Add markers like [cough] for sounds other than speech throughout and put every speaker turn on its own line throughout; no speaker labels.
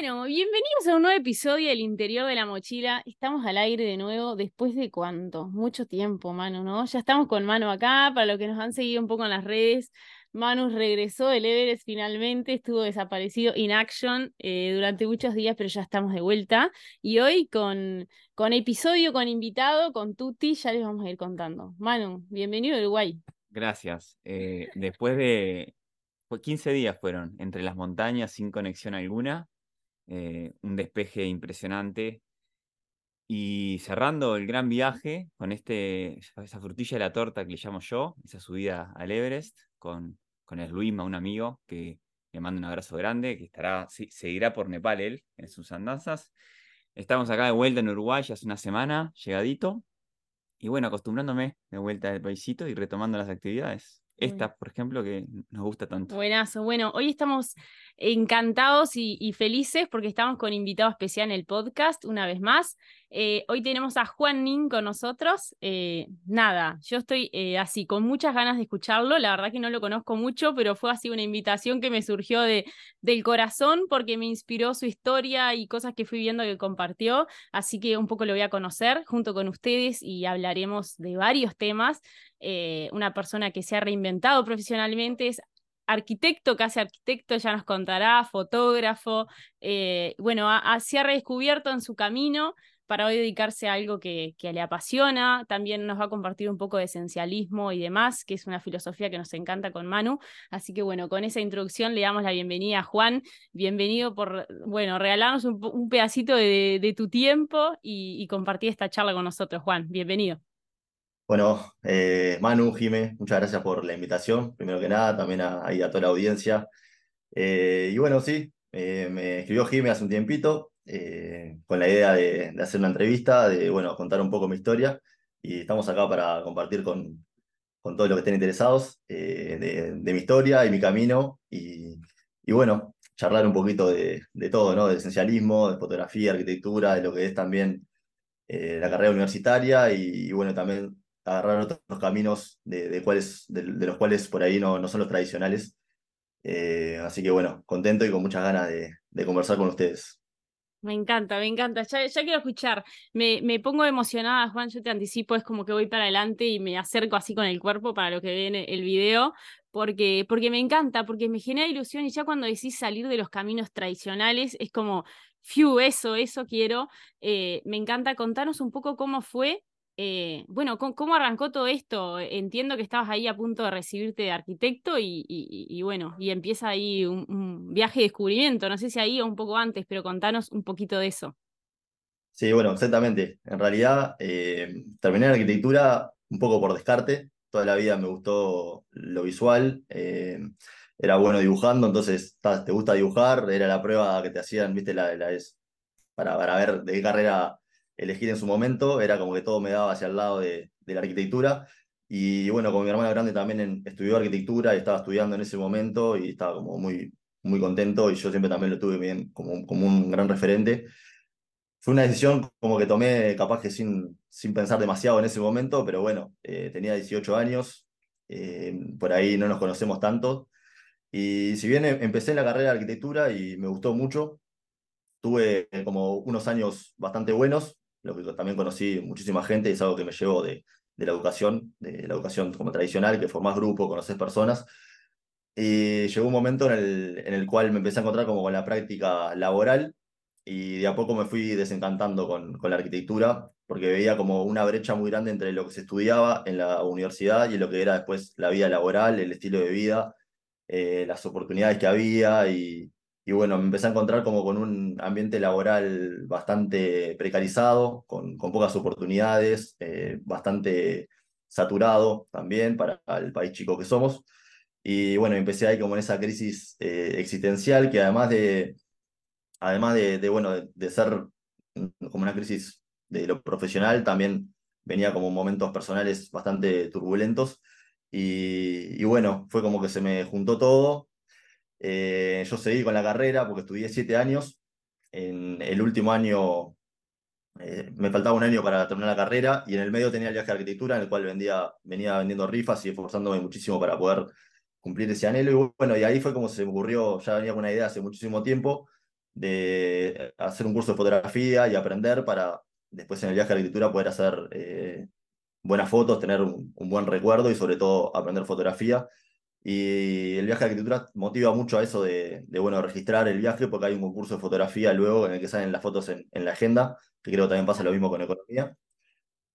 Bueno, bienvenidos a un nuevo episodio del Interior de la Mochila. Estamos al aire de nuevo después de cuánto, mucho tiempo, Manu, ¿no? Ya estamos con Manu acá, para los que nos han seguido un poco en las redes. Manu regresó del Everest finalmente, estuvo desaparecido in action eh, durante muchos días, pero ya estamos de vuelta. Y hoy con, con episodio, con invitado, con Tuti, ya les vamos a ir contando. Manu, bienvenido a Uruguay.
Gracias. Eh, después de 15 días fueron entre las montañas sin conexión alguna, eh, un despeje impresionante. Y cerrando el gran viaje con este, esa frutilla de la torta que le llamo yo, esa subida al Everest, con, con el Luisma, un amigo que le mando un abrazo grande, que estará, seguirá por Nepal él en sus andanzas. Estamos acá de vuelta en Uruguay hace una semana, llegadito. Y bueno, acostumbrándome de vuelta al paisito y retomando las actividades. Esta, por ejemplo, que nos gusta tanto.
Buenazo. Bueno, hoy estamos encantados y, felices porque estamos con invitado especial en el podcast, una vez más. Eh, hoy tenemos a Juan Nin con nosotros. Eh, nada, yo estoy eh, así con muchas ganas de escucharlo. La verdad que no lo conozco mucho, pero fue así una invitación que me surgió de, del corazón porque me inspiró su historia y cosas que fui viendo que compartió. Así que un poco lo voy a conocer junto con ustedes y hablaremos de varios temas. Una persona que se ha reinventado profesionalmente, es arquitecto, casi arquitecto, ya nos contará, fotógrafo, bueno, se ha redescubierto en su camino para hoy dedicarse a algo que, que, le apasiona. También nos va a compartir un poco de esencialismo y demás, que es una filosofía que nos encanta con Manu. Así que bueno, con esa introducción le damos la bienvenida a Juan. Bienvenido por, bueno, regalarnos un, pedacito de, tu tiempo y, y compartir esta charla con nosotros, Juan. Bienvenido.
Bueno, eh, Manu, Jime, muchas gracias por la invitación, primero que nada, también a, a toda la audiencia. Eh, y bueno, sí, eh, me escribió Jime hace un tiempito con la idea de, hacer una entrevista, de bueno, contar un poco mi historia, y estamos acá para compartir con, con todos los que estén interesados de, mi historia y mi camino, y, y bueno, charlar un poquito de, de, todo, ¿no? De esencialismo, de fotografía, arquitectura, de lo que es también la carrera universitaria, y, bueno, también agarrar otros caminos de, de, los cuales por ahí no, no son los tradicionales. Eh, así que bueno, contento y con muchas ganas de, conversar con ustedes.
Me encanta, me encanta. Ya, ya quiero escuchar. Me, me, pongo emocionada, Juan. Yo te anticipo, es como que voy para adelante y me acerco así con el cuerpo para lo que viene el video, porque, porque me encanta, porque me genera ilusión y ya cuando decís salir de los caminos tradicionales, es como, fiu, eso, eso quiero. Eh, me encanta. Contanos un poco cómo fue eh, bueno, ¿cómo, arrancó todo esto? Entiendo que estabas ahí a punto de recibirte de arquitecto y, bueno, y empieza ahí un, viaje de descubrimiento, no sé si ahí o un poco antes, pero contanos un poquito de eso.
Sí, bueno, exactamente. En realidad, eh, terminé en arquitectura un poco por descarte. Toda la vida me gustó lo visual. Eh, era bueno dibujando, entonces te gusta dibujar, era la prueba que te hacían, viste, la, la para, para ver de qué carrera elegir en su momento, era como que todo me daba hacia el lado de, la arquitectura. Y bueno, como mi hermana grande también estudió arquitectura y estaba estudiando en ese momento y estaba como muy, muy contento y yo siempre también lo tuve bien como, como un gran referente. Fue una decisión como que tomé capaz que sin, sin pensar demasiado en ese momento, pero bueno, eh, tenía 18 años, eh, por ahí no nos conocemos tanto. Y si bien em, empecé la carrera de arquitectura y me gustó mucho, tuve como unos años bastante buenos, lo que también conocí muchísima gente y es algo que me llevó de, de la educación, de la educación como tradicional, que formás grupo, conoces personas. Y llegó un momento en el, en el cual me empecé a encontrar como con la práctica laboral y de a poco me fui desencantando con, con la arquitectura porque veía como una brecha muy grande entre lo que se estudiaba en la universidad y lo que era después la vida laboral, el estilo de vida, eh, las oportunidades que había y, y bueno, me empecé a encontrar como con un ambiente laboral bastante precarizado, con, con pocas oportunidades, eh, bastante saturado también para el país chico que somos. Y bueno, empecé ahí como en esa crisis eh, existencial que además de, además de, bueno, de, ser como una crisis de lo profesional, también venía como momentos personales bastante turbulentos. Y bueno, fue como que se me juntó todo eh, yo seguí con la carrera porque estudié siete años. En el último año eh, me faltaba un año para terminar la carrera y en el medio tenía el viaje de arquitectura en el cual vendía, venía vendiendo rifas y esforzándome muchísimo para poder cumplir ese anhelo. Y bueno, y ahí fue como se me ocurrió, ya venía con una idea hace muchísimo tiempo de hacer un curso de fotografía y aprender para después en el viaje la arquitectura poder hacer eh, buenas fotos, tener un, buen recuerdo y sobre todo aprender fotografía. Y el viaje a la arquitectura motiva mucho a eso de, bueno, registrar el viaje porque hay un concurso de fotografía luego en el que salen las fotos en, en la agenda, que creo que también pasa lo mismo con economía.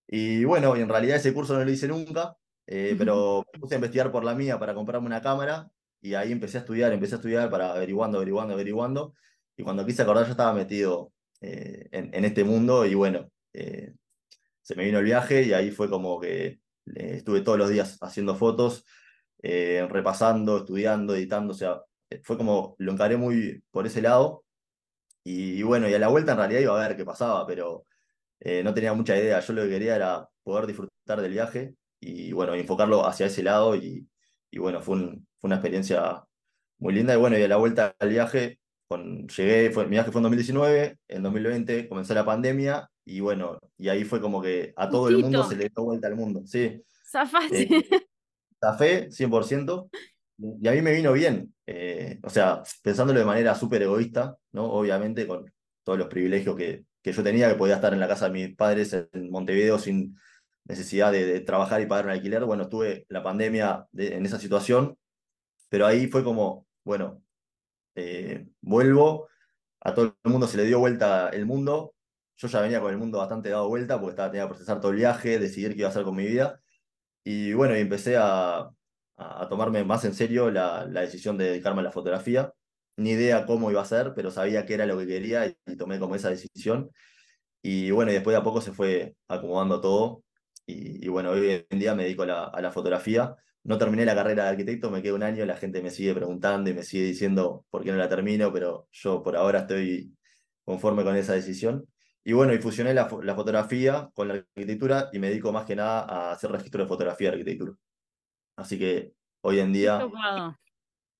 Y bueno, en realidad ese curso no lo hice nunca, eh, pero me puse a investigar por la mía para comprarme una cámara y ahí empecé a estudiar, empecé a estudiar para averiguando, averiguando, averiguando. Y cuando quise acordar, yo estaba metido eh, en, este mundo y bueno, eh, se me vino el viaje y ahí fue como que estuve todos los días haciendo fotos, repasando, estudiando, editando, o sea, fue como lo encaré muy por ese lado. Y, y, bueno, y a la vuelta en realidad iba a ver qué pasaba, pero no tenía mucha idea. Yo lo que quería era poder disfrutar del viaje y bueno, enfocarlo hacia ese lado y, y bueno, fue, fue una experiencia muy linda y bueno, y a la vuelta al viaje, con, llegué, fue, mi viaje fue en 2019, en 2020 comenzó la pandemia y bueno, y ahí fue como que a todo el mundo se le dio vuelta al mundo, sí.
Zafaste.
Eh, zafé, 100%, y a mí me vino bien, eh, o sea, pensándolo de manera súper egoísta, ¿no? Obviamente con todos los privilegios que, que yo tenía, que podía estar en la casa de mis padres en Montevideo sin necesidad de, trabajar y pagar un alquiler. Bueno, tuve la pandemia en esa situación, pero ahí fue como, bueno, eh, vuelvo, a todo el mundo se le dio vuelta el mundo. Yo ya venía con el mundo bastante dado vuelta porque estaba, tenía que procesar todo el viaje, decidir qué iba a hacer con mi vida. Y bueno, y empecé a, a tomarme más en serio la, la, decisión de dedicarme a la fotografía. Ni idea cómo iba a ser, pero sabía que era lo que quería y, y tomé como esa decisión. Y bueno, y después de a poco se fue acomodando todo y, bueno, hoy en día me dedico a la, a la, fotografía. No terminé la carrera de arquitecto, me quedo un año, la gente me sigue preguntando y me sigue diciendo por qué no la termino, pero yo por ahora estoy conforme con esa decisión. Y bueno, y fusioné la, la fotografía con la arquitectura y me dedico más que nada a hacer registro de fotografía de arquitectura. Así que hoy en día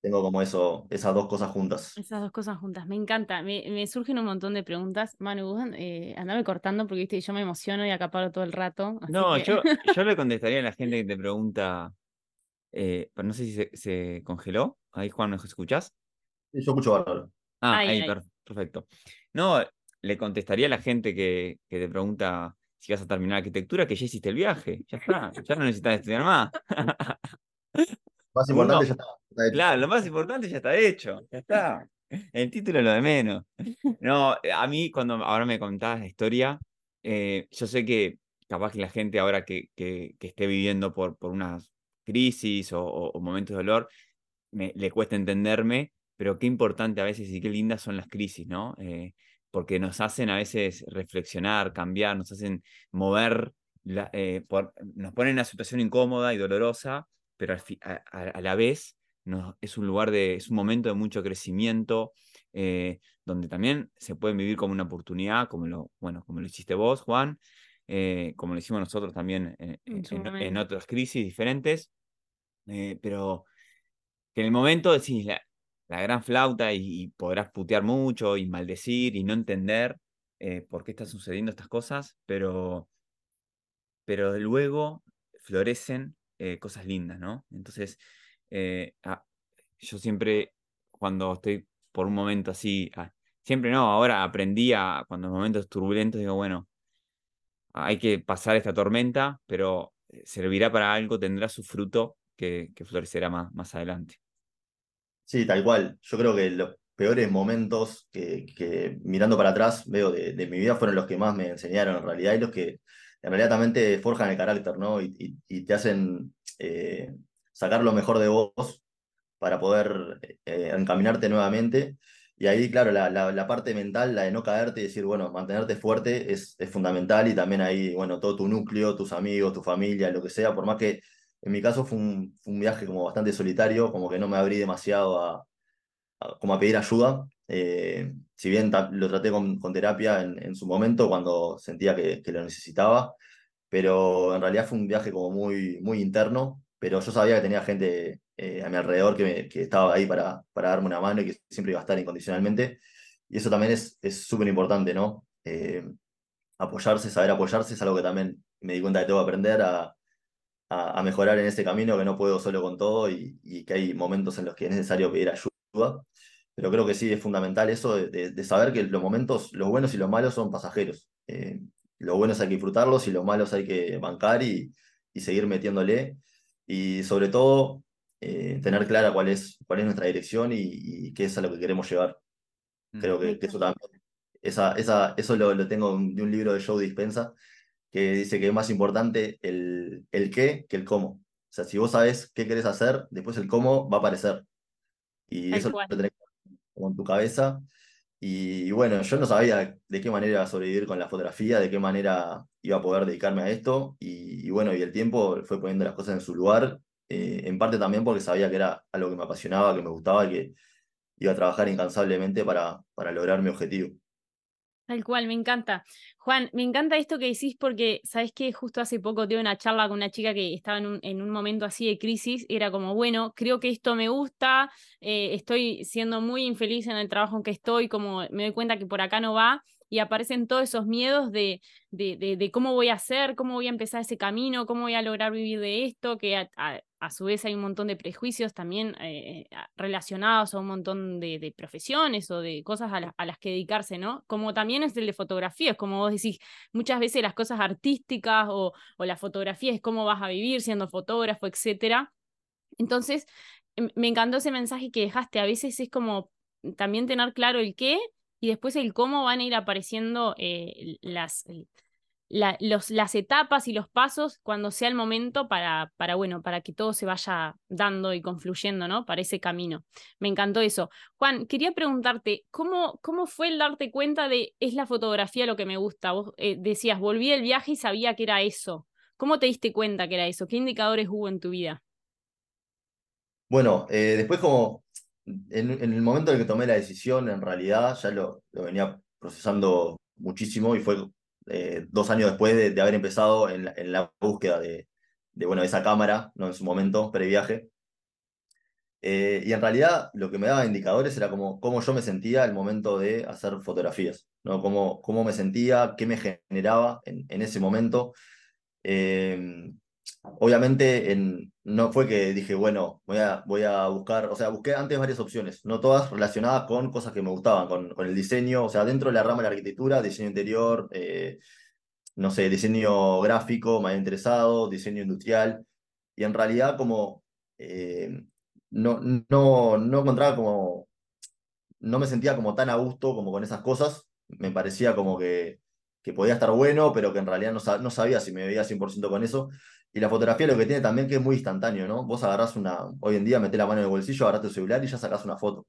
tengo como eso, esas dos cosas juntas.
Esas dos cosas juntas, me encanta. Me, me surgen un montón de preguntas. Manu, eh, andame cortando porque viste, yo me emociono y acaparo todo el rato.
No, yo, [laughs] yo le contestaría a la gente que te pregunta, eh, no sé si se, congeló. Ahí, Juan, ¿nos escuchás?
Sí, yo escucho bárbaro.
Ah, ahí, perfecto. No, le contestaría a la gente que, que te pregunta si vas a terminar arquitectura, que ya hiciste el viaje. Ya está, ya no necesitas estudiar más. [laughs]
Más [laughs] importante ya está.
Claro, lo más importante ya está hecho, ya está. El título es lo de menos. No, a mí cuando ahora me contabas la historia, eh, yo sé que capaz que la gente ahora que, que, esté viviendo por, por unas crisis o, momentos de dolor, me, le cuesta entenderme, pero qué importante a veces y qué lindas son las crisis, ¿no? Eh, porque nos hacen a veces reflexionar, cambiar, nos hacen mover, eh, nos ponen en una situación incómoda y dolorosa, pero a, la vez es un lugar de, es un momento de mucho crecimiento, eh, donde también se puede vivir como una oportunidad, como lo, bueno, como lo hiciste vos, Juan, eh, como lo hicimos nosotros también en, otras crisis diferentes, eh, pero que en el momento decís la, la gran flauta y, podrás putear mucho y maldecir y no entender por qué están sucediendo estas cosas, pero, pero luego florecen eh, cosas lindas, ¿no? Entonces, eh, ah, yo siempre, cuando estoy por un momento así, ah, siempre no, ahora aprendí a, cuando en momentos turbulentos, digo, bueno, hay que pasar esta tormenta, pero eh, servirá para algo, tendrá su fruto que, florecerá más, más adelante.
Sí, tal cual. Yo creo que los peores momentos que, mirando para atrás veo de, mi vida fueron los que más me enseñaron en realidad y los que en realidad también te forjan el carácter, ¿no? Y, te hacen eh, sacar lo mejor de vos para poder eh, encaminarte nuevamente. Y ahí, claro, la, parte mental, la de no caerte y decir, bueno, mantenerte fuerte es, es fundamental y también ahí, bueno, todo tu núcleo, tus amigos, tu familia, lo que sea, por más que en mi caso fue un, viaje como bastante solitario, como que no me abrí demasiado a, como a pedir ayuda, eh, si bien lo traté con, terapia en, su momento cuando sentía que, lo necesitaba, pero en realidad fue un viaje como muy, muy interno, pero yo sabía que tenía gente eh, a mi alrededor que, que, estaba ahí para, para darme una mano y que siempre iba a estar incondicionalmente, y eso también es súper importante, ¿no? Eh, apoyarse, saber apoyarse es algo que también me di cuenta que tengo que aprender a, a, mejorar en ese camino, que no puedo solo con todo y, y, que hay momentos en los que es necesario pedir ayuda. pero creo que sí es fundamental eso de, saber que los momentos, los buenos y los malos son pasajeros. Eh, los buenos hay que disfrutarlos y los malos hay que bancar y, seguir metiéndole. Y sobre todo, eh, tener clara cuál es, cuál es nuestra dirección y, qué es a lo que queremos llevar. Creo que, eso también, esa, esa, eso lo, lo, tengo de un libro de Joe Dispensa, que dice que es más importante el, el qué que el cómo. O sea, si vos sabes qué querés hacer, después el cómo va a aparecer. Y eso lo tenés como en tu cabeza. Y, bueno, yo no sabía de qué manera iba a sobrevivir con la fotografía, de qué manera iba a poder dedicarme a esto. Y, bueno, y el tiempo fue poniendo las cosas en su lugar, eh, en parte también porque sabía que era algo que me apasionaba, que me gustaba y que iba a trabajar incansablemente para, para lograr mi objetivo.
Tal cual, me encanta. Juan, me encanta esto que decís porque, ¿sabes que Justo hace poco tuve una charla con una chica que estaba en un, en un momento así de crisis. Era como, bueno, creo que esto me gusta, eh, estoy siendo muy infeliz en el trabajo en que estoy, como me doy cuenta que por acá no va y aparecen todos esos miedos de, de, de, cómo voy a hacer, cómo voy a empezar ese camino, cómo voy a lograr vivir de esto, que su vez hay un montón de prejuicios también eh, relacionados a un montón de, profesiones o de cosas a, las que dedicarse, ¿no? Como también es el de fotografía, como vos decís, muchas veces las cosas artísticas o, o la fotografía es cómo vas a vivir siendo fotógrafo, etcétera. Entonces, em, me encantó ese mensaje que dejaste. A veces es como también tener claro el qué y después el cómo van a ir apareciendo eh, las, las etapas y los pasos cuando sea el momento para, bueno, para que todo se vaya dando y confluyendo, ¿no? Para ese camino. Me encantó eso. Juan, quería preguntarte, ¿cómo, cómo fue el darte cuenta de es la fotografía lo que me gusta? Vos eh, decías, volví del viaje y sabía que era eso. ¿Cómo te diste cuenta que era eso? ¿Qué indicadores hubo en tu vida?
Bueno, eh, después como en, el momento en que tomé la decisión, en realidad ya lo venía procesando muchísimo y fue eh, dos años después de, haber empezado en la, búsqueda de, de, bueno, esa cámara, ¿no? en su momento, previaje. Eh, y en realidad lo que me daba indicadores era como cómo yo me sentía al momento de hacer fotografías, ¿no? cómo, cómo me sentía, qué me generaba en, en ese momento. Eh, obviamente en, no fue que dije, bueno, voy a, voy a buscar, o sea, busqué antes varias opciones, no todas relacionadas con cosas que me gustaban, con, con el diseño, o sea, dentro de la rama de la arquitectura, diseño interior, eh, no sé, diseño gráfico, me había interesado, diseño industrial, y en realidad como eh, no, no, no encontraba como, no me sentía como tan a gusto como con esas cosas, me parecía como que, que podía estar bueno, pero que en realidad no, no sabía si me veía 100% con eso, y la fotografía lo que tiene también que es muy instantáneo, ¿no? Vos agarrás una, hoy en día metés la mano en el bolsillo, agarrás tu celular y ya sacás una foto.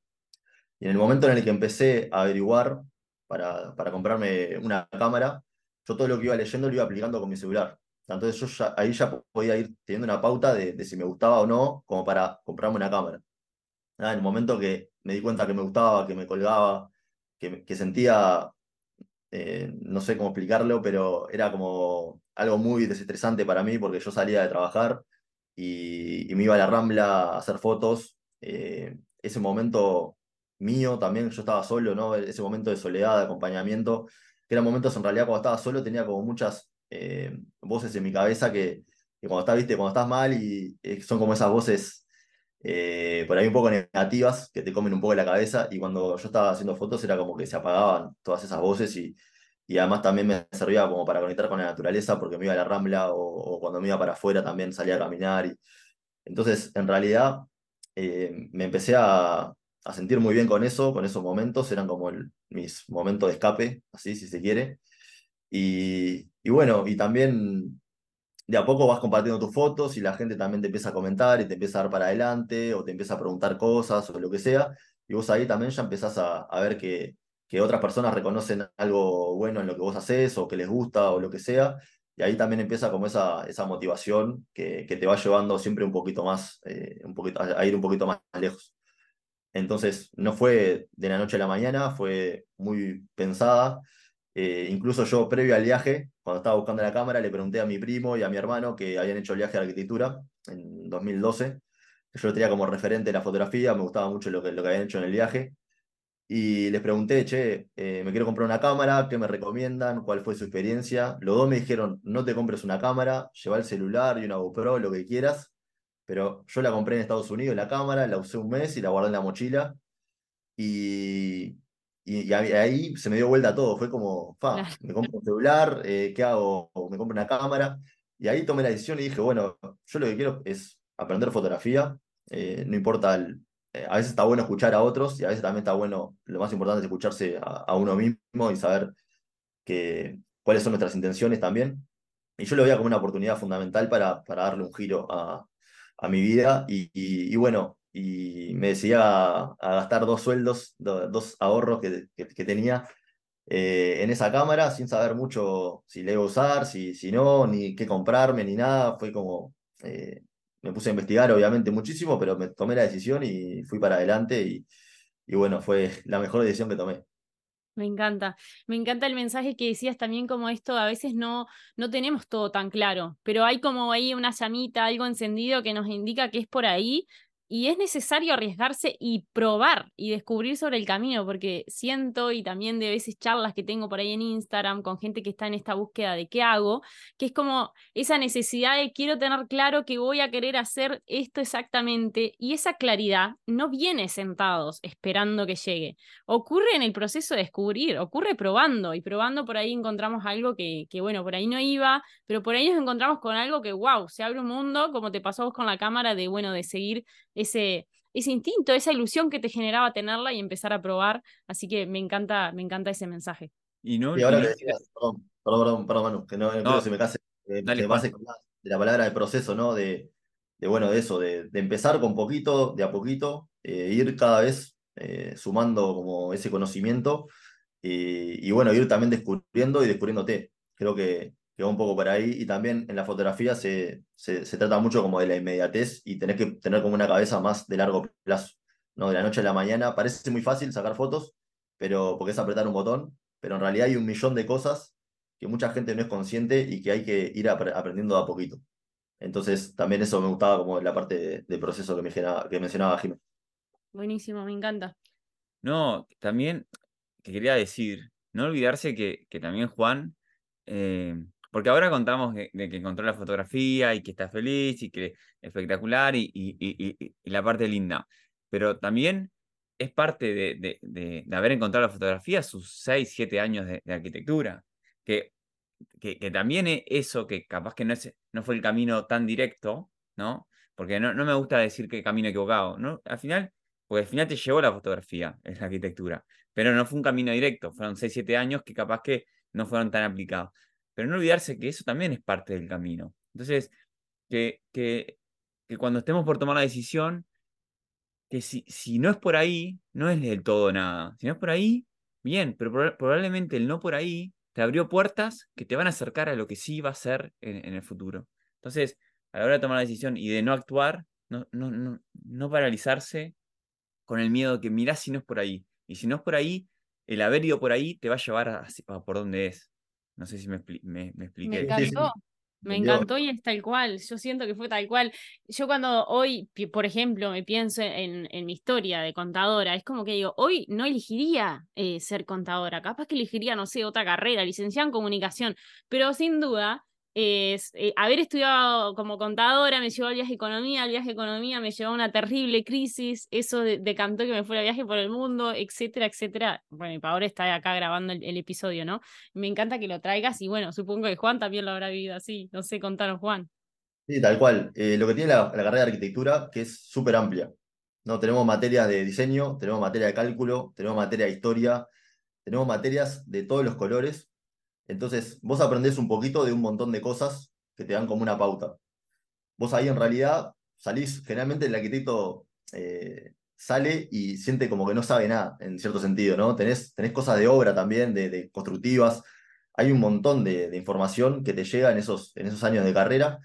Y en el momento en el que empecé a averiguar para, para comprarme una cámara, yo todo lo que iba leyendo lo iba aplicando con mi celular. Entonces yo ahí ya podía ir teniendo una pauta de, si me gustaba o no, como para comprarme una cámara. en el momento que me di cuenta que me gustaba, que me colgaba, que, que sentía, eh, no sé cómo explicarlo, pero era como algo muy desestresante para mí porque yo salía de trabajar y, me iba a la Rambla a hacer fotos. Eh, ese momento mío también, yo estaba solo, ¿no? Ese momento de soledad, de acompañamiento, que eran momentos en realidad cuando estaba solo tenía como muchas eh, voces en mi cabeza que, cuando estás, viste, cuando estás mal y eh, son como esas voces por ahí un poco negativas que te comen un poco la cabeza y cuando yo estaba haciendo fotos era como que se apagaban todas esas voces y, y además también me servía como para conectar con la naturaleza porque me iba a la rambla o, cuando me iba para afuera también salía a caminar. Y... Entonces, en realidad, eh, me empecé a, sentir muy bien con eso, con esos momentos, eran como mis momentos de escape, así si se quiere. Y, y, bueno, y también de a poco vas compartiendo tus fotos y la gente también te empieza a comentar y te empieza a dar para adelante o te empieza a preguntar cosas o lo que sea. Y vos ahí también ya empezás a, a ver que, que otras personas reconocen algo bueno en lo que vos haces o que les gusta o lo que sea. Y ahí también empieza como esa, esa motivación que, que te va llevando siempre un poquito más, eh, un poquito, a ir un poquito más lejos. Entonces, no fue de la noche a la mañana, fue muy pensada. Eh, incluso yo, previo al viaje, cuando estaba buscando la cámara, le pregunté a mi primo y a mi hermano que habían hecho el viaje de arquitectura en 2012. Yo tenía como referente la fotografía, me gustaba mucho lo que, lo que habían hecho en el viaje y les pregunté, che, eh, me quiero comprar una cámara, ¿qué me recomiendan? ¿Cuál fue su experiencia? Los dos me dijeron, no te compres una cámara, lleva el celular y una GoPro, lo que quieras. Pero yo la compré en Estados Unidos, la cámara, la usé un mes y la guardé en la mochila. y, y, ahí se me dio vuelta todo. Fue como, fa, me compro un celular, eh, ¿qué hago? Me compro una cámara. Y ahí tomé la decisión y dije, bueno, yo lo que quiero es aprender fotografía. Eh, no importa, eh, a veces está bueno escuchar a otros y a veces también está bueno, lo más importante es escucharse a, uno mismo y saber que, cuáles son nuestras intenciones también. Y yo lo veía como una oportunidad fundamental para, para darle un giro a, a mi vida. Y, y, bueno, y me decidí a, gastar dos sueldos, dos ahorros que, que, tenía eh, en esa cámara sin saber mucho si le iba a usar, si, si no, ni qué comprarme, ni nada. Fue como, eh, me puse a investigar obviamente muchísimo, pero me tomé la decisión y fui para adelante y, y bueno, fue la mejor decisión que tomé.
Me encanta, me encanta el mensaje que decías también como esto, a veces no, no tenemos todo tan claro, pero hay como ahí una llamita, algo encendido que nos indica que es por ahí y es necesario arriesgarse y probar y descubrir sobre el camino, porque siento y también de veces charlas que tengo por ahí en Instagram con gente que está en esta búsqueda de qué hago, que es como esa necesidad de quiero tener claro que voy a querer hacer esto exactamente y esa claridad no viene sentados esperando que llegue, ocurre en el proceso de descubrir, ocurre probando y probando por ahí encontramos algo que, que bueno, por ahí no iba, pero por ahí nos encontramos con algo que, wow, se abre un mundo, como te pasó vos con la cámara, de, bueno, de seguir ese, ese instinto, esa ilusión que te generaba tenerla y empezar a probar. Así que me encanta, me encanta ese mensaje.
Y, no, ahora que decías, perdón, perdón, perdón, Manu, que no, no, se me case, eh, de la palabra de proceso, ¿no? De, de bueno, de eso, de, de, empezar con poquito, de a poquito, eh, ir cada vez eh, sumando como ese conocimiento y, y, bueno, ir también descubriendo y descubriéndote. Creo que, que va un poco por ahí. Y también en la fotografía se, se, se, trata mucho como de la inmediatez y tenés que tener como una cabeza más de largo plazo, ¿no? De la noche a la mañana. Parece muy fácil sacar fotos, pero porque es apretar un botón, pero en realidad hay un millón de cosas que mucha gente no es consciente y que hay que ir aprendiendo a poquito. Entonces, también eso me gustaba como la parte de, proceso que, me que mencionaba Jiménez.
Buenísimo, me encanta.
No, también que quería decir, no olvidarse que, que también Juan eh, porque ahora contamos de, que encontró la fotografía y que está feliz y que es espectacular y, la parte linda. Pero también es parte de, haber encontrado la fotografía sus 6, 7 años de, arquitectura. Que, que, también es eso, que capaz que no, es, no fue el camino tan directo, ¿no? Porque no, no me gusta decir que camino equivocado, ¿no? Al final, porque al final te llevó la fotografía, es la arquitectura. Pero no fue un camino directo, fueron 6, 7 años que capaz que no fueron tan aplicados pero no olvidarse que eso también es parte del camino. Entonces, que, que, cuando estemos por tomar la decisión, que si, si, no es por ahí, no es del todo nada. Si no es por ahí, bien, pero probablemente el no por ahí te abrió puertas que te van a acercar a lo que sí va a ser en, el futuro. Entonces, a la hora de tomar la decisión y de no actuar, no, no, no, no paralizarse con el miedo de que mirás si no es por ahí. Y si no es por ahí, el haber ido por ahí te va a llevar a por donde es. No sé si me, me, me expliqué.
Me encantó. Me encantó y es tal cual, yo siento que fue tal cual. Yo cuando hoy, por ejemplo, me pienso en, en mi historia de contadora, es como que digo, hoy no elegiría eh, ser contadora, capaz que elegiría, no sé, otra carrera, licenciada en comunicación, pero sin duda es, eh, haber estudiado como contadora me llevó al viaje economía, el viaje economía me llevó a una terrible crisis, eso decantó que me fuera viaje por el mundo, etcétera, etcétera. Bueno, y ahora está acá grabando el, episodio, ¿no? Me encanta que lo traigas y bueno, supongo que Juan también lo habrá vivido así, no sé, contanos Juan.
Sí, tal cual. Eh, lo que tiene la, carrera de arquitectura, que es súper amplia. ¿no? Tenemos materias de diseño, tenemos materia de cálculo, tenemos materia de historia, tenemos materias de todos los colores entonces, vos aprendés un poquito de un montón de cosas que te dan como una pauta. Vos ahí en realidad salís, generalmente el arquitecto eh, sale y siente como que no sabe nada, en cierto sentido, ¿no? Tenés, tenés cosas de obra también, de, constructivas, hay un montón de, información que te llega en esos, en esos años de carrera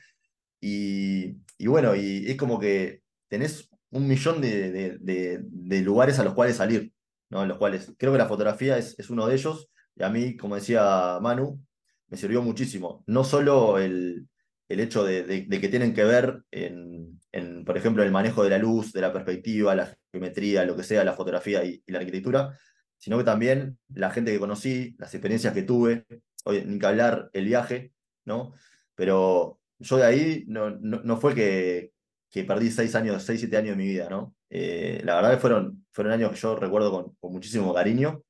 y, bueno, y es como que tenés un millón de, lugares a los cuales salir, ¿no? En los cuales creo que la fotografía es, es uno de ellos y a mí, como decía Manu, me sirvió muchísimo. No solo el, el hecho de, que tienen que ver en, en, por ejemplo, el manejo de la luz, de la perspectiva, la geometría, lo que sea, la fotografía y, la arquitectura, sino que también la gente que conocí, las experiencias que tuve, hoy, ni que hablar el viaje, ¿no? Pero yo de ahí no, no, fue que, que perdí seis años, seis, siete años de mi vida, ¿no? Eh, la verdad que fueron, fueron años que yo recuerdo con, con muchísimo cariño.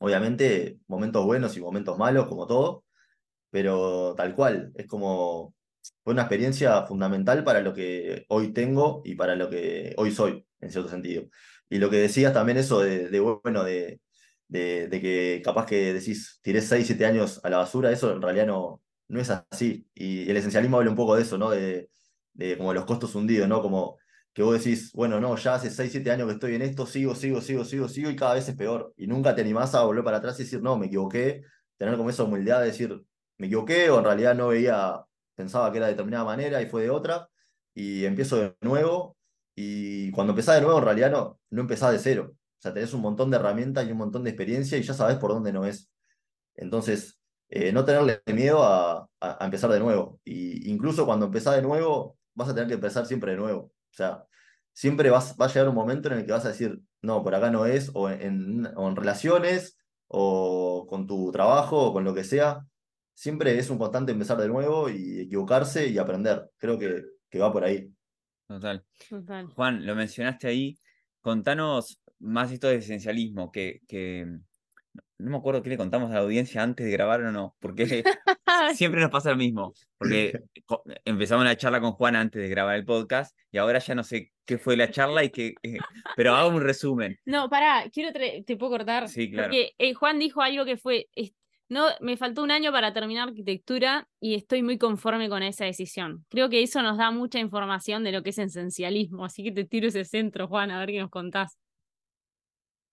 Obviamente, momentos buenos y momentos malos, como todo, pero tal cual, es como, fue una experiencia fundamental para lo que hoy tengo y para lo que hoy soy, en cierto sentido. Y lo que decías también eso de, bueno, de, de, que capaz que decís, tiré 6, 7 años a la basura, eso en realidad no, no es así. Y el esencialismo habla un poco de eso, ¿no? De, de como los costos hundidos, ¿no? Como que vos decís, bueno, no, ya hace 6, 7 años que estoy en esto, sigo, sigo, sigo, sigo, sigo, y cada vez es peor. Y nunca te animás a volver para atrás y decir, no, me equivoqué, tener como esa humildad de decir, me equivoqué, o en realidad no veía, pensaba que era de determinada manera y fue de otra, y empiezo de nuevo, y cuando empezás de nuevo, en realidad no, no empezás de cero. O sea, tenés un montón de herramientas y un montón de experiencia y ya sabes por dónde no es. Entonces, eh, no tenerle miedo a, a, empezar de nuevo. Y incluso cuando empezás de nuevo, vas a tener que empezar siempre de nuevo. O sea, siempre vas, va a llegar un momento en el que vas a decir, no, por acá no es, o en, o en relaciones, o con tu trabajo, o con lo que sea. Siempre es un constante empezar de nuevo y equivocarse y aprender. Creo que, que va por ahí.
Total. Total. Juan, lo mencionaste ahí. Contanos más esto de esencialismo, que, que no me acuerdo qué le contamos a la audiencia antes de grabar o no, porque [laughs] [laughs] siempre nos pasa lo mismo, porque [laughs] empezamos la charla con Juan antes de grabar el podcast y ahora ya no sé qué fue la charla y qué, eh, pero hago un resumen.
No, pará, quiero, te puedo cortar.
Sí, claro.
Porque eh, Juan dijo algo que fue, no, me faltó un año para terminar arquitectura y estoy muy conforme con esa decisión. Creo que eso nos da mucha información de lo que es esencialismo, así que te tiro ese centro, Juan, a ver qué nos contás.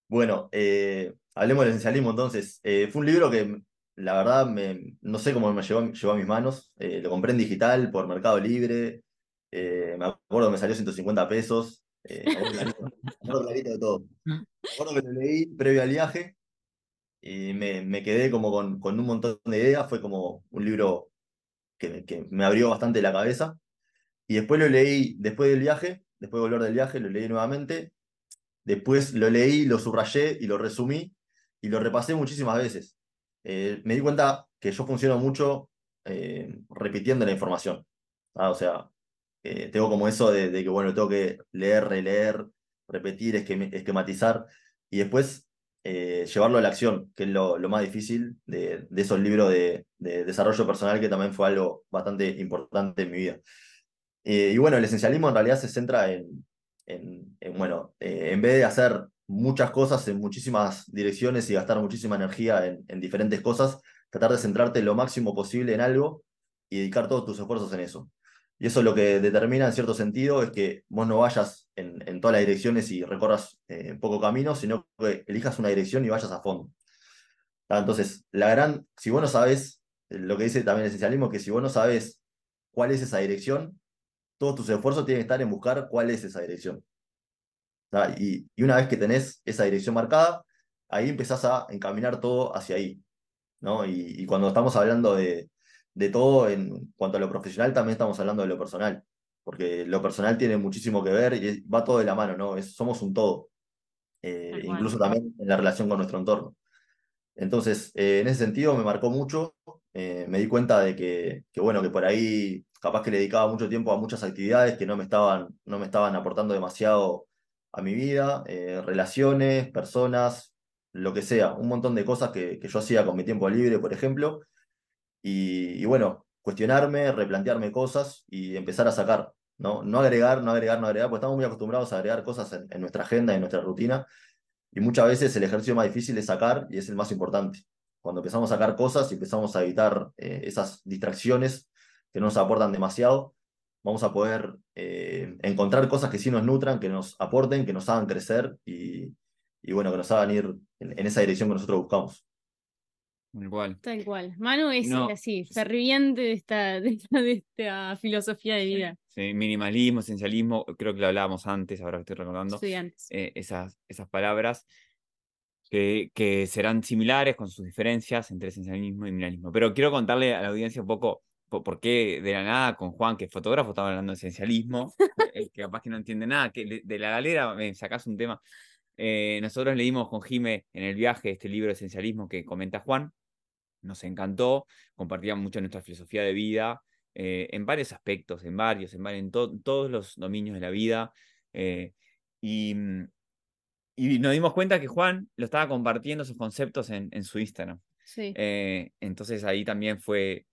Bueno, eh, hablemos del esencialismo entonces. Eh, fue un libro que la verdad me, no sé cómo me llegó, a mis manos. Eh, lo compré en digital por Mercado Libre. me acuerdo que me salió 150 pesos. me acuerdo clarito [laughs] de todo. Me acuerdo que lo leí previo al viaje y me, me quedé como con, con, un montón de ideas. Fue como un libro que, que me abrió bastante la cabeza. Y después lo leí después del viaje, después de volver del viaje, lo leí nuevamente Después lo leí, lo subrayé y lo resumí y lo repasé muchísimas veces. Eh, me di cuenta que yo funciono mucho eh, repitiendo la información. O sea, eh, tengo como eso de, que, bueno, tengo que leer, releer, repetir, esquematizar y después llevarlo a la acción, que es lo, más difícil de, esos libros de, de, desarrollo personal, que también fue algo bastante importante en mi vida. y bueno, el esencialismo en realidad se centra en, en, bueno, eh, en vez de hacer muchas cosas en muchísimas direcciones y gastar muchísima energía en, diferentes cosas, tratar de centrarte lo máximo posible en algo y dedicar todos tus esfuerzos en eso. Y eso lo que determina en cierto sentido es que vos no vayas en, todas las direcciones y recorras eh, poco camino, sino que elijas una dirección y vayas a fondo. Ah, entonces, la gran, si vos no sabes, eh, lo que dice también el esencialismo, que si vos no sabes cuál es esa dirección, todos tus esfuerzos tienen que estar en buscar cuál es esa dirección. Y, y, una vez que tenés esa dirección marcada, ahí empezás a encaminar todo hacia ahí. ¿no? Y, y cuando estamos hablando de, de, todo en cuanto a lo profesional, también estamos hablando de lo personal, porque lo personal tiene muchísimo que ver y va todo de la mano, ¿no? Es, somos un todo, eh, incluso también en la relación con nuestro entorno. Entonces, eh, en ese sentido me marcó mucho, eh, me di cuenta de que, que, bueno, que por ahí capaz que le dedicaba mucho tiempo a muchas actividades que no me estaban, no me estaban aportando demasiado a mi vida, eh, relaciones, personas, lo que sea, un montón de cosas que, que yo hacía con mi tiempo libre, por ejemplo, y, bueno, cuestionarme, replantearme cosas y empezar a sacar, ¿no? No agregar, no agregar, no agregar, porque estamos muy acostumbrados a agregar cosas en, en nuestra agenda, en nuestra rutina, y muchas veces el ejercicio más difícil es sacar y es el más importante. Cuando empezamos a sacar cosas y empezamos a evitar eh, esas distracciones, que no nos aportan demasiado, vamos a poder eh, encontrar cosas que sí nos nutran, que nos aporten, que nos hagan crecer y, y bueno, que nos hagan ir en, esa dirección que nosotros buscamos.
Igual.
Tal cual. Manu es así, ferviente [laughs] de esta, de, esta, filosofía de vida.
Sí, minimalismo, esencialismo, creo que lo hablábamos antes, ahora que estoy recordando. Eh, esas, esas palabras que, que serán similares con sus diferencias entre esencialismo y minimalismo. Pero quiero contarle a la audiencia un poco por qué de la nada con Juan, que es fotógrafo, estaba hablando de esencialismo, [laughs] que capaz que no entiende nada, que de la galera me sacás un tema. Eh, nosotros leímos con Jime en el viaje este libro de esencialismo que comenta Juan, nos encantó, compartíamos mucho nuestra filosofía de vida, eh, en varios aspectos, en varios, en, en todos los dominios de la vida. Eh, y, mm, y, nos dimos cuenta que Juan lo estaba compartiendo sus conceptos en, en su Instagram.
Sí.
entonces ahí también fue,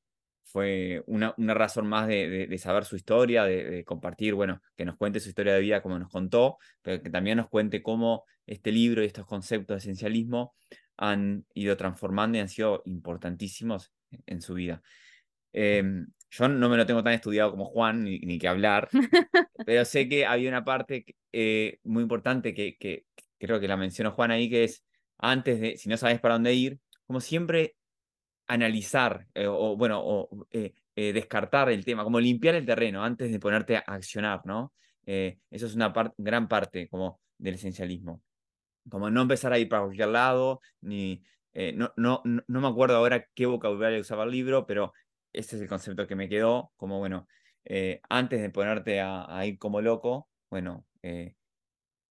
fue una, una razón más de, de, saber su historia, de, de, compartir, bueno, que nos cuente su historia de vida como nos contó, pero que también nos cuente cómo este libro y estos conceptos de esencialismo han ido transformando y han sido importantísimos en su vida. Em, yo no me lo tengo tan estudiado como Juan, ni, ni que hablar, pero [laughs] sé que había una parte eh, muy importante que, que, creo que la mencionó Juan ahí, que es antes de, si no sabes para dónde ir, como siempre analizar eh, o, bueno, o eh, descartar el tema, como limpiar el terreno antes de ponerte a accionar, ¿no? eso es una gran parte como del esencialismo como no empezar a ir para cualquier lado, ni, eh, no, no, no, me acuerdo ahora qué vocabulario usaba el libro, pero ese es el concepto que me quedó, como bueno, eh, antes de ponerte a, ir como loco, bueno, eh,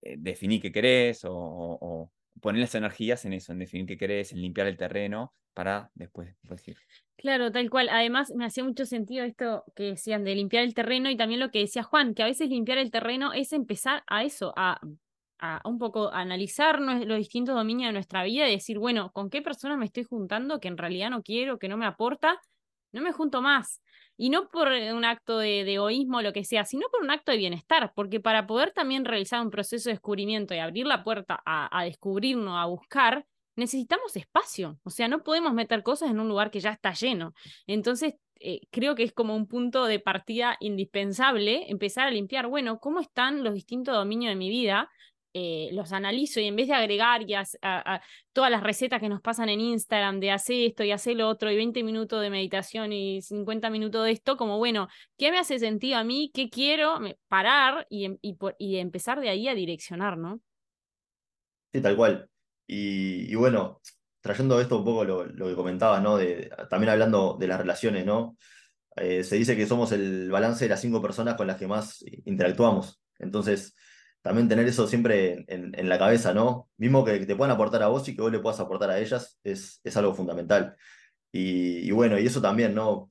definir qué querés o, poner las energías en eso, en definir qué querés, en limpiar el terreno para después decir.
Claro, tal cual. Además, me hacía mucho sentido esto que decían de limpiar el terreno y también lo que decía Juan, que a veces limpiar el terreno es empezar a eso, a a un poco analizar los distintos dominios de nuestra vida y decir, bueno, ¿con qué personas me estoy juntando que en realidad no quiero, que no me aporta? No me junto más. Y no por un acto de, egoísmo o lo que sea, sino por un acto de bienestar, porque para poder también realizar un proceso de descubrimiento y abrir la puerta a, descubrirnos, a buscar, necesitamos espacio. O sea, no podemos meter cosas en un lugar que ya está lleno. Entonces, eh, creo que es como un punto de partida indispensable empezar a limpiar, bueno, ¿cómo están los distintos dominios de mi vida? Eh, los analizo y en vez de agregar todas las recetas que nos pasan en Instagram de hacer esto y hacer lo otro y 20 minutos de meditación y 50 minutos de esto, como bueno, ¿qué me hace sentido a mí? ¿Qué quiero? Parar y, em, y, empezar de ahí a direccionar, ¿no?
Sí, tal cual. Y, bueno, trayendo esto un poco lo, que comentabas, ¿no? De, también hablando de las relaciones, ¿no? Eh, se dice que somos el balance de las cinco personas con las que más interactuamos. Entonces, también tener eso siempre en, la cabeza, ¿no? Mismo que, te puedan aportar a vos y que vos le puedas aportar a ellas, es, es algo fundamental. Y, bueno, y eso también, ¿no?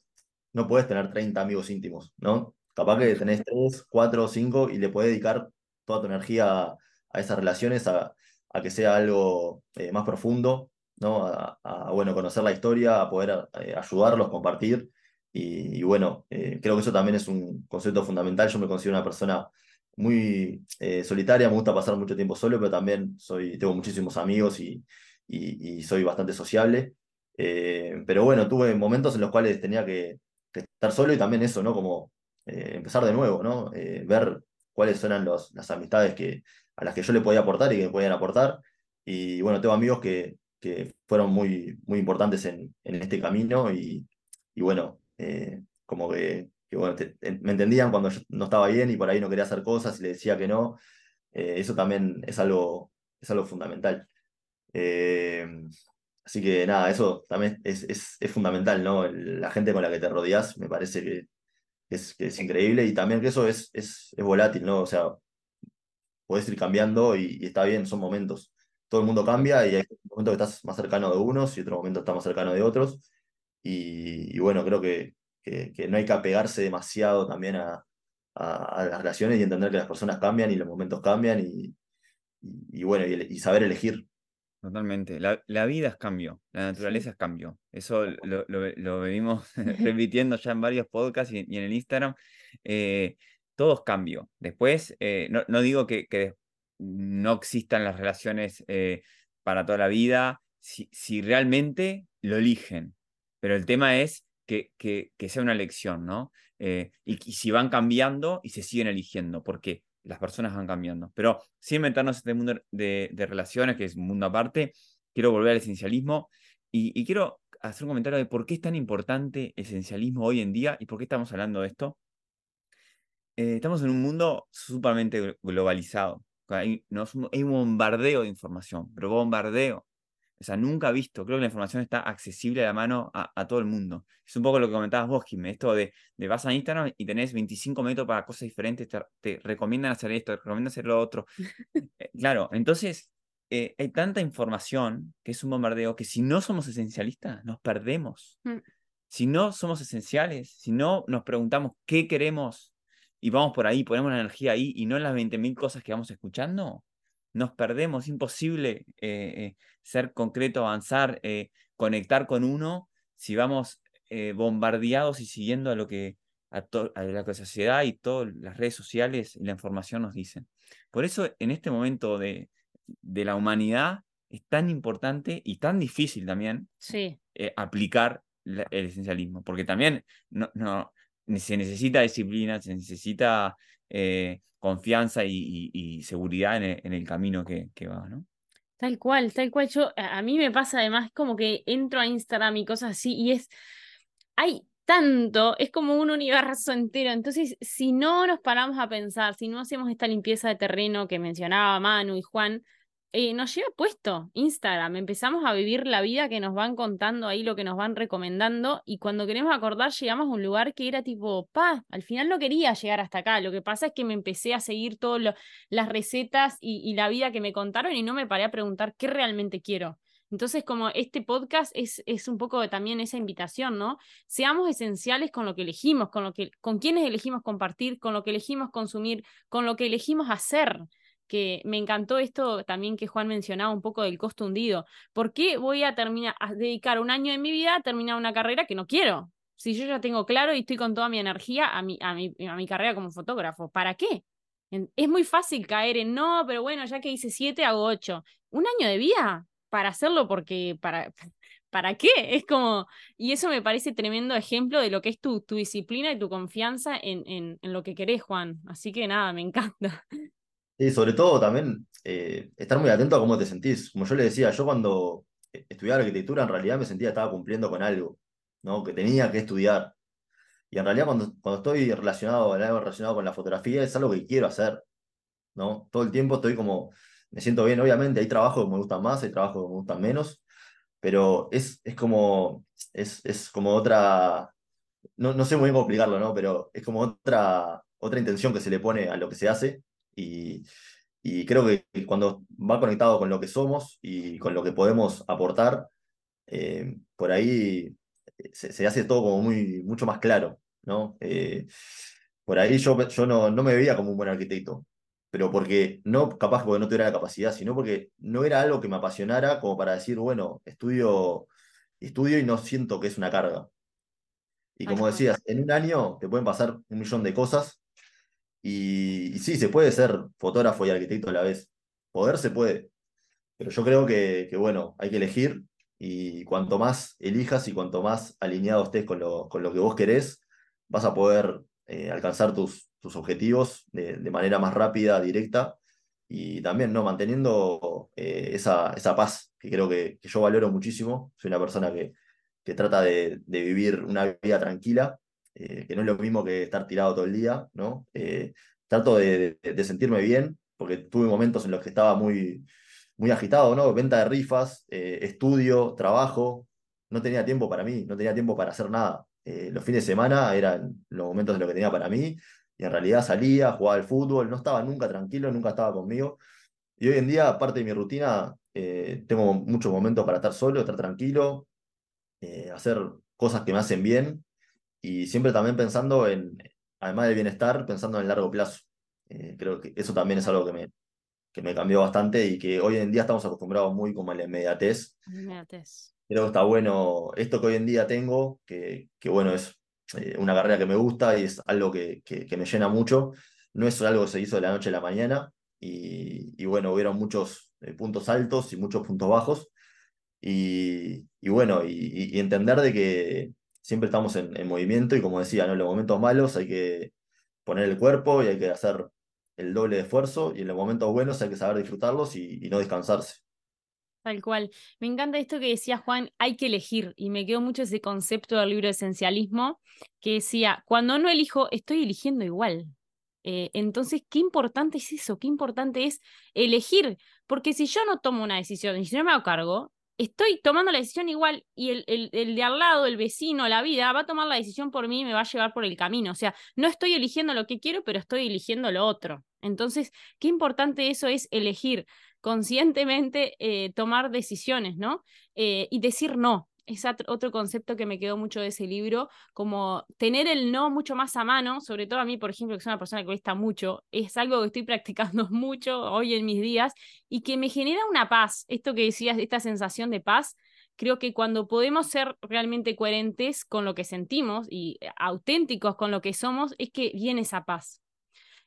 No puedes tener 30 amigos íntimos, ¿no? Capaz que tenés 3, 4, 5 y le puedes dedicar toda tu energía a, esas relaciones, a, a, que sea algo eh, más profundo, ¿no? A, bueno, conocer la historia, a poder eh, ayudarlos, compartir. Y, bueno, eh, creo que eso también es un concepto fundamental. Yo me considero una persona muy eh, solitaria, me gusta pasar mucho tiempo solo, pero también soy, tengo muchísimos amigos y, y, soy bastante sociable. Eh, pero bueno, tuve momentos en los cuales tenía que, estar solo y también eso, ¿no? Como eh, empezar de nuevo, ¿no? ver cuáles eran los, las amistades que, a las que yo le podía aportar y que me podían aportar. Y bueno, tengo amigos que, que fueron muy, muy importantes en, en este camino y, y bueno, como que que bueno, me entendían cuando yo no estaba bien y por ahí no quería hacer cosas y le decía que no. Eh, eso también es algo, es algo fundamental. Eh, así que nada, eso también es, es, es, fundamental, ¿no? La gente con la que te rodeas me parece que es, que es increíble y también que eso es, es, es volátil, ¿no? O sea, puedes ir cambiando y, está bien, son momentos. Todo el mundo cambia y hay momentos que estás más cercano de unos y otro momento estás más cercano de otros. y bueno, creo que, que, no hay que apegarse demasiado también a, a, las relaciones y entender que las personas cambian y los momentos cambian y, y, bueno, y, saber elegir.
Totalmente. La, la, vida es cambio, la naturaleza es cambio. Eso lo, lo, venimos [laughs] [laughs] repitiendo ya en varios podcasts y, en el Instagram. Eh, todo es cambio. Después, eh, no, no, digo que, que, no existan las relaciones eh, para toda la vida, si, si realmente lo eligen. Pero el tema es que, sea una elección, ¿no? Eh, y, si van cambiando y se siguen eligiendo, porque las personas van cambiando. Pero sin meternos en este mundo de, relaciones, que es un mundo aparte, quiero volver al esencialismo y, quiero hacer un comentario de por qué es tan importante el esencialismo hoy en día y por qué estamos hablando de esto. Eh, estamos en un mundo sumamente globalizado. Hay, hay un bombardeo de información, pero bombardeo. O sea, nunca he visto, creo que la información está accesible a la mano a, todo el mundo. Es un poco lo que comentabas vos, Jimé, esto de, de, vas a Instagram y tenés 25 métodos para cosas diferentes, te, recomiendan hacer esto, te recomiendan hacer lo otro. [laughs] Eh, claro, entonces eh, hay tanta información que es un bombardeo que si no somos esencialistas, nos perdemos. Mm. si no somos esenciales, si no nos preguntamos qué queremos y vamos por ahí, ponemos la energía ahí y no en las 20.000 cosas que vamos escuchando, nos perdemos, es imposible eh, eh, ser concreto, avanzar, eh, conectar con uno si vamos bombardeados y siguiendo a lo que a, la sociedad y todas las redes sociales y la información nos dicen. Por eso en este momento de, de la humanidad es tan importante y tan difícil también aplicar el esencialismo, porque también no, no, se necesita disciplina, se necesita confianza y, seguridad en el, camino que, que va, ¿no?
Tal cual, tal cual. Yo, a mí me pasa además como que entro a Instagram y cosas así y es, hay tanto, es como un universo entero. Entonces, si no nos paramos a pensar, si no hacemos esta limpieza de terreno que mencionaba Manu y Juan, eh, nos lleva puesto Instagram. Empezamos a vivir la vida que nos van contando ahí, lo que nos van recomendando, y cuando queremos acordar, llegamos a un lugar que era tipo, pa, al final no quería llegar hasta acá. Lo que pasa es que me empecé a seguir todas las recetas y, la vida que me contaron y no me paré a preguntar qué realmente quiero. Entonces, como este podcast es, es un poco también esa invitación, ¿no? Seamos esenciales con lo que elegimos, con lo que, con quienes elegimos compartir, con lo que elegimos consumir, con lo que elegimos hacer que me encantó esto también que Juan mencionaba un poco del costo hundido. ¿Por qué voy a terminar a dedicar un año de mi vida a terminar una carrera que no quiero? Si yo ya tengo claro y estoy con toda mi energía a mi, a mi, a mi carrera como fotógrafo, ¿para qué? Es muy fácil caer en no, pero bueno, ya que hice siete, hago ocho. ¿Un año de vida? Para hacerlo porque, para, [laughs] ¿para qué? Es como, y eso me parece tremendo ejemplo de lo que es tu, tu disciplina y tu confianza en, en, en lo que querés, Juan. Así que nada, me encanta. [laughs]
Y sobre todo también eh, estar muy atento a cómo te sentís. Como yo le decía, yo cuando estudiaba arquitectura en realidad me sentía que estaba cumpliendo con algo, ¿no? que tenía que estudiar. Y en realidad cuando, cuando estoy relacionado, algo relacionado con la fotografía es algo que quiero hacer. ¿no? Todo el tiempo estoy como, me siento bien, obviamente hay trabajos que me gustan más, hay trabajos que me gustan menos, pero es, es como, es, es como otra, no, no sé muy bien cómo explicarlo, ¿no? pero es como otra, otra intención que se le pone a lo que se hace y, creo que cuando va conectado con lo que somos y con lo que podemos aportar, eh, por ahí se, hace todo como muy, mucho más claro, ¿no? Eh, por ahí yo, yo no, no me veía como un buen arquitecto, pero porque no capaz porque no tuviera la capacidad, sino porque no era algo que me apasionara como para decir, bueno, estudio, estudio y no siento que es una carga. Y como decías, en un año te pueden pasar un millón de cosas y, sí, se puede ser fotógrafo y arquitecto a la vez. Poder se puede. Pero yo creo que, bueno, hay que elegir y cuanto más elijas y cuanto más alineado estés con lo, con lo que vos querés, vas a poder eh, alcanzar tus, tus objetivos de, manera más rápida, directa y también ¿no? manteniendo eh, esa, esa paz que creo que, yo valoro muchísimo. Soy una persona que, que trata de, de, vivir una vida tranquila eh, que no es lo mismo que estar tirado todo el día, ¿no? Eh, trato de, sentirme bien, porque tuve momentos en los que estaba muy, muy agitado, ¿no? Venta de rifas, eh, estudio, trabajo, no tenía tiempo para mí, no tenía tiempo para hacer nada. los fines de semana eran los momentos de lo que tenía para mí, y en realidad salía, jugaba al fútbol, no estaba nunca tranquilo, nunca estaba conmigo. Y hoy en día, aparte de mi rutina, tengo muchos momentos para estar solo, estar tranquilo, hacer cosas que me hacen bien y siempre también pensando en, además del bienestar, pensando en el largo plazo. Eh, creo que eso también es algo que me, que me cambió bastante y que hoy en día estamos acostumbrados muy como a la inmediatez.
inmediatez.
Creo que está bueno esto que hoy en día tengo, que, que bueno, es eh, una carrera que me gusta y es algo que, que, me llena mucho. No es algo que se hizo de la noche a la mañana y, y bueno, hubieron muchos eh, puntos altos y muchos puntos bajos. Y, y bueno, y, y, entender de que, siempre estamos en, movimiento y como decía, en los momentos malos hay que poner el cuerpo y hay que hacer el doble esfuerzo y en los momentos buenos hay que saber disfrutarlos y, no descansarse.
Tal cual. Me encanta esto que decía Juan, hay que elegir. Y me quedó mucho ese concepto del libro Esencialismo que decía, cuando no elijo, estoy eligiendo igual. Eh, entonces, qué importante es eso, qué importante es elegir, porque si yo no tomo una decisión y si no me hago cargo, estoy tomando la decisión igual y el, el, de al lado, el vecino, la vida, va a tomar la decisión por mí y me va a llevar por el camino. O sea, no estoy eligiendo lo que quiero, pero estoy eligiendo lo otro. Entonces, qué importante eso es elegir conscientemente, eh, tomar decisiones, ¿no? Eh, y decir no. Es otro concepto que me quedó mucho de ese libro, como tener el no mucho más a mano, sobre todo a mí, por ejemplo, que soy una persona que cuesta mucho, es algo que estoy [laughs] practicando mucho hoy en mis días y que me genera una paz. Esto que decías, esta sensación de paz, creo que cuando podemos ser realmente coherentes con lo que sentimos y auténticos con lo que somos, es que viene esa paz.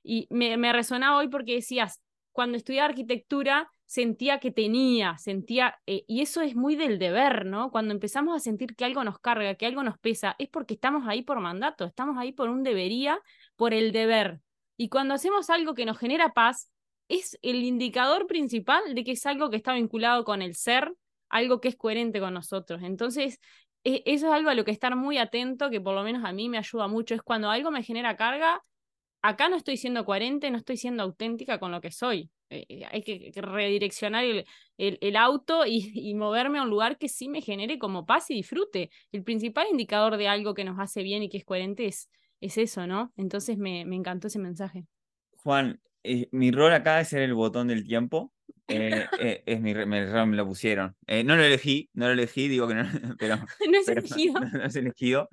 Y me, me resonaba hoy porque decías, cuando estudié arquitectura sentía que tenía, sentía, eh, y eso es muy del deber, ¿no? Cuando empezamos a sentir que algo nos carga, que algo nos pesa, es porque estamos ahí por mandato, estamos ahí por un debería, por el deber. Y cuando hacemos algo que nos genera paz, es el indicador principal de que es algo que está vinculado con el ser, algo que es coherente con nosotros. Entonces, e, eso es algo a lo que estar muy atento, que por lo menos a mí me ayuda mucho, es cuando algo me genera carga, acá no estoy siendo coherente, no estoy siendo auténtica con lo que soy. Eh, eh, hay que, redireccionar el, el, auto y, y, moverme a un lugar que sí me genere como paz y disfrute. El principal indicador de algo que nos hace bien y que es coherente es, es eso, ¿no? Entonces me, me encantó ese mensaje.
Juan, eh, mi rol acá es ser el botón del tiempo. Es mi, me, me, lo pusieron. no lo elegí, no lo elegí, digo que no, [laughs] pero. [laughs]
no es elegido. [laughs]
No, es elegido.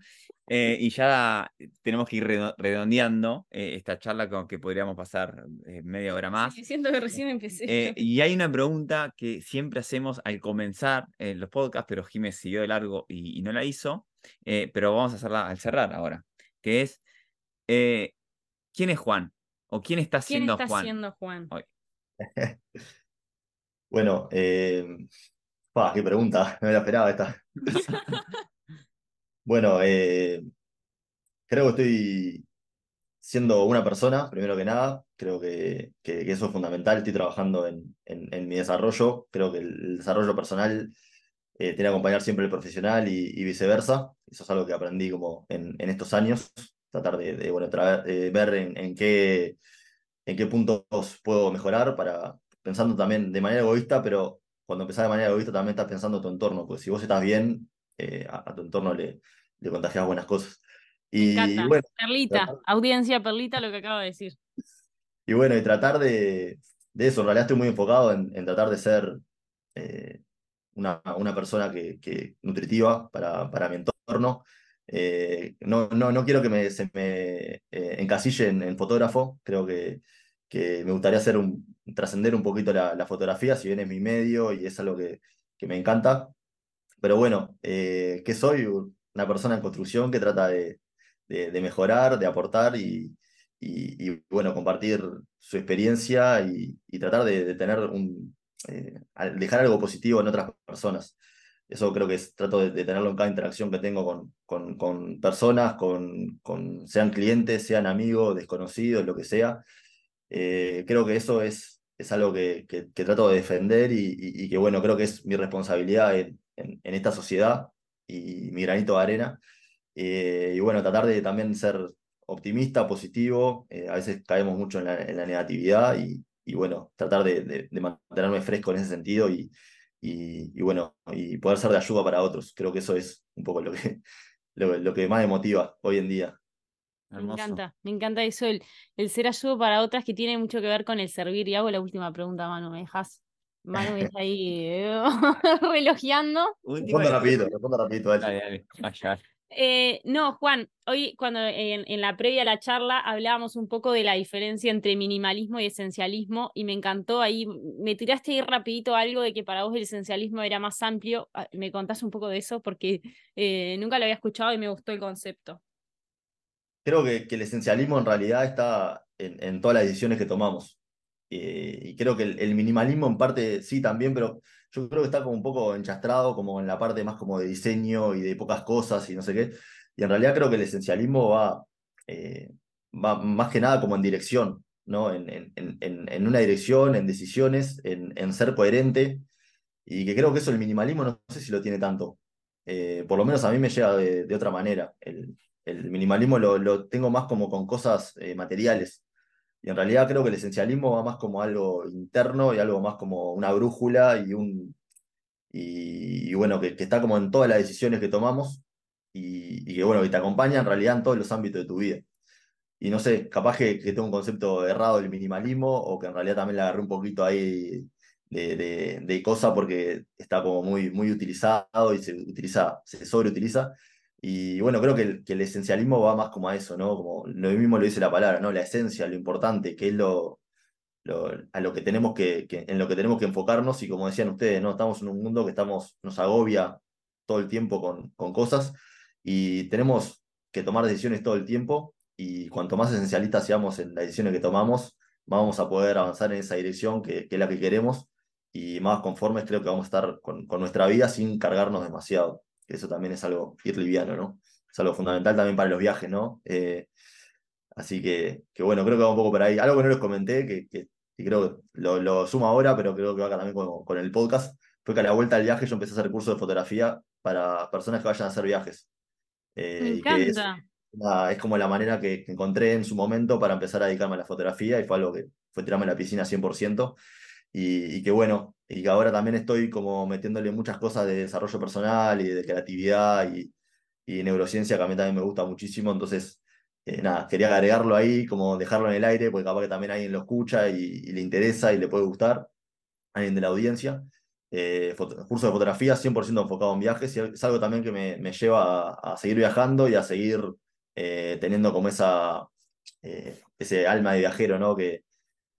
Eh, y ya tenemos que ir redondeando eh, esta charla con que podríamos pasar eh, media hora más.
siento que recién empecé.
y hay una pregunta que siempre hacemos al comenzar los podcasts, pero Jiménez siguió de largo y, no la hizo, pero vamos a hacerla al cerrar ahora, que es, ¿quién es Juan? ¿O quién está siendo
¿Quién
está
Juan? Siendo Juan?
Bueno, qué pregunta, [laughs] no me la esperaba esta. [laughs] Bueno, eh, creo que estoy siendo una persona, primero que nada. Creo que, que, eso es fundamental. Estoy trabajando en, en, mi desarrollo. Creo que el, desarrollo personal eh, tiene que acompañar siempre el profesional y, viceversa. Eso es algo que aprendí como en, en estos años. Tratar de, bueno, ver en, en, qué, en qué puntos puedo mejorar para pensando también de manera egoísta, pero cuando empezás de manera egoísta también estás pensando en tu entorno, pues si vos estás bien, eh, a, tu entorno le, le contagias buenas cosas.
Y, bueno, Perlita, audiencia Perlita, lo que acabo de decir.
Y bueno, y tratar de, de eso, en realidad estoy muy enfocado en, en tratar de ser eh, una, una, persona que, que nutritiva para, para, mi entorno. Eh, no, no, no quiero que me, se me encasille en, fotógrafo, creo que, que me gustaría hacer un, trascender un poquito la, la, fotografía, si bien es mi medio y es algo que, que me encanta, pero bueno, eh, ¿qué soy? Una persona en construcción que trata de, de, mejorar, de aportar y, y, bueno, compartir su experiencia y, y tratar de, tener un, eh, dejar algo positivo en otras personas. Eso creo que es, trato de, tenerlo en cada interacción que tengo con, con, con personas, con, con, sean clientes, sean amigos, desconocidos, lo que sea. Eh, creo que eso es, es algo que, que, trato de defender y, y, que, bueno, creo que es mi responsabilidad en, en, esta sociedad y mi granito de arena. Eh, y bueno, tratar de también ser optimista, positivo. Eh, a veces caemos mucho en la, en la negatividad y, y, bueno, tratar de, de, mantenerme fresco en ese sentido y, y, bueno, y poder ser de ayuda para otros. Creo que eso es un poco lo que, [laughs] lo, lo que más me motiva hoy en día.
Me encanta, me encanta eso, el, el ser ayuda para otras que tiene mucho que ver con el servir. Y hago la última pregunta, Manu, ¿me dejas? Manu [laughs] está ahí eh, [laughs] relojeando.
Respondo rapidito, respondo rapidito.
Eh, no, Juan, hoy cuando en, en, la previa a la charla hablábamos un poco de la diferencia entre minimalismo y esencialismo y me encantó ahí, me tiraste ahí rapidito algo de que para vos el esencialismo era más amplio, ah, me contás un poco de eso porque eh, nunca lo había escuchado y me gustó el concepto.
Creo que, que el esencialismo en realidad está en, en todas las decisiones que tomamos. Eh, y creo que el, minimalismo en parte sí también, pero yo creo que está como un poco enchastrado como en la parte más como de diseño y de pocas cosas y no sé qué. Y en realidad creo que el esencialismo va, eh, más que nada como en dirección, ¿no? En, en, en, en una dirección, en decisiones, en, ser coherente. Y que creo que eso el minimalismo no sé si lo tiene tanto. Eh, por lo menos a mí me llega de, otra manera. El minimalismo lo, lo, tengo más como con cosas materiales y en realidad creo que el esencialismo va más como algo interno y algo más como una brújula y un. Y, bueno, que, que, está como en todas las decisiones que tomamos y, y, que bueno, que te acompaña en realidad en todos los ámbitos de tu vida. Y no sé, capaz que, que tengo un concepto errado del minimalismo o que en realidad también le agarré un poquito ahí de, de, cosa porque está como muy, muy utilizado y se utiliza, se sobreutiliza. Y bueno, creo que el, esencialismo va más como a eso, ¿no? Como lo mismo lo dice la palabra, ¿no? La esencia, lo importante, que es lo, a lo que tenemos que, en lo que tenemos que enfocarnos y como decían ustedes, ¿no? Estamos en un mundo que estamos, nos agobia todo el tiempo con, con cosas y tenemos que tomar decisiones todo el tiempo y cuanto más esencialistas seamos en las decisiones que tomamos, vamos a poder avanzar en esa dirección que, es la que queremos y más conformes creo que vamos a estar con nuestra vida sin cargarnos demasiado. Eso también es algo ir liviano, ¿no? Es algo fundamental también para los viajes, ¿no? Eh, así que, que, bueno, creo que va un poco por ahí. Algo que no les comenté, que, que creo que lo, lo, sumo ahora, pero creo que va también con, con, el podcast, fue que a la vuelta del viaje yo empecé a hacer cursos de fotografía para personas que vayan a hacer viajes.
Eh, Me encanta.
Es, es, como la manera que, que, encontré en su momento para empezar a dedicarme a la fotografía y fue algo que fue tirarme a la piscina 100%. Y, que bueno, y que ahora también estoy como metiéndole muchas cosas de desarrollo personal y de creatividad y, y neurociencia que a mí también me gusta muchísimo, entonces eh, nada, quería agregarlo ahí, como dejarlo en el aire, porque capaz que también alguien lo escucha y, le interesa y le puede gustar, alguien de la audiencia. Eh, curso de fotografía 100% enfocado en viajes es algo también que me, me lleva a, seguir viajando y a seguir eh, teniendo como esa, ese alma de viajero, ¿no? Que,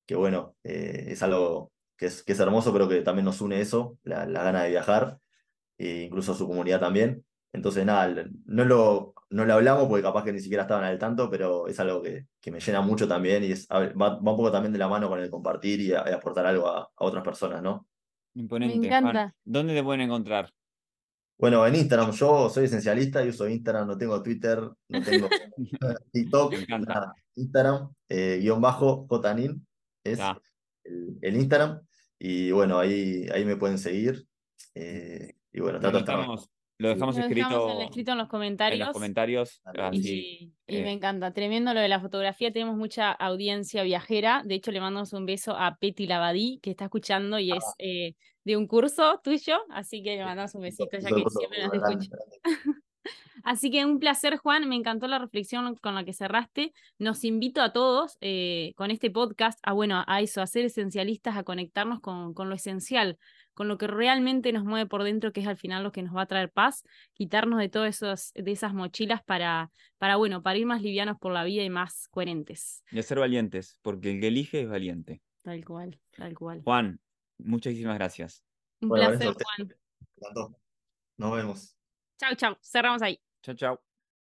que bueno, es algo que es, que es hermoso, pero que también nos une eso, la, la gana de viajar, e incluso su comunidad también. Entonces, nada, no lo, no lo hablamos porque capaz que ni siquiera estaban al tanto, pero es algo que, que me llena mucho también y es, va, va, un poco también de la mano con el compartir y, a, y aportar algo a, a, otras personas, ¿no?
Imponente. Me encanta. Juan. ¿Dónde te pueden encontrar?
Bueno, en Instagram, yo soy esencialista y uso Instagram, no tengo Twitter, no tengo [laughs] TikTok,
Me encanta.
Nada. Instagram, eh, guion bajo, Jotanin, es
Ah.
El, el Instagram. Y bueno, ahí, ahí me pueden seguir. eh, y bueno,
Lo
trato
dejamos, lo dejamos
Lo
escrito,
dejamos en- escrito en los
en
comentarios.
los comentarios. Así,
Y, y
eh,
me encanta, tremendo lo de la fotografía, tenemos mucha audiencia viajera, de hecho le mandamos un beso a Peti Lavadí que está escuchando y es eh, de un curso tuyo, así que le mandamos un besito ya que siempre nos escucha. Así que un placer, Juan. Me encantó la reflexión con la que cerraste. Nos invito a todos eh, con este podcast a, bueno, a eso, a ser esencialistas, a conectarnos con, con lo esencial, con lo que realmente nos mueve por dentro, que es al final lo que nos va a traer paz, quitarnos de todas esos, de esas mochilas para, para, bueno, para ir más livianos por la vida y más coherentes.
y a ser valientes, porque el que elige es valiente.
Tal cual, tal cual.
Juan, muchísimas gracias.
Un
Bueno,
placer. Juan.
Nos vemos.
Chau, chau. Cerramos ahí.
Ciao, ciao.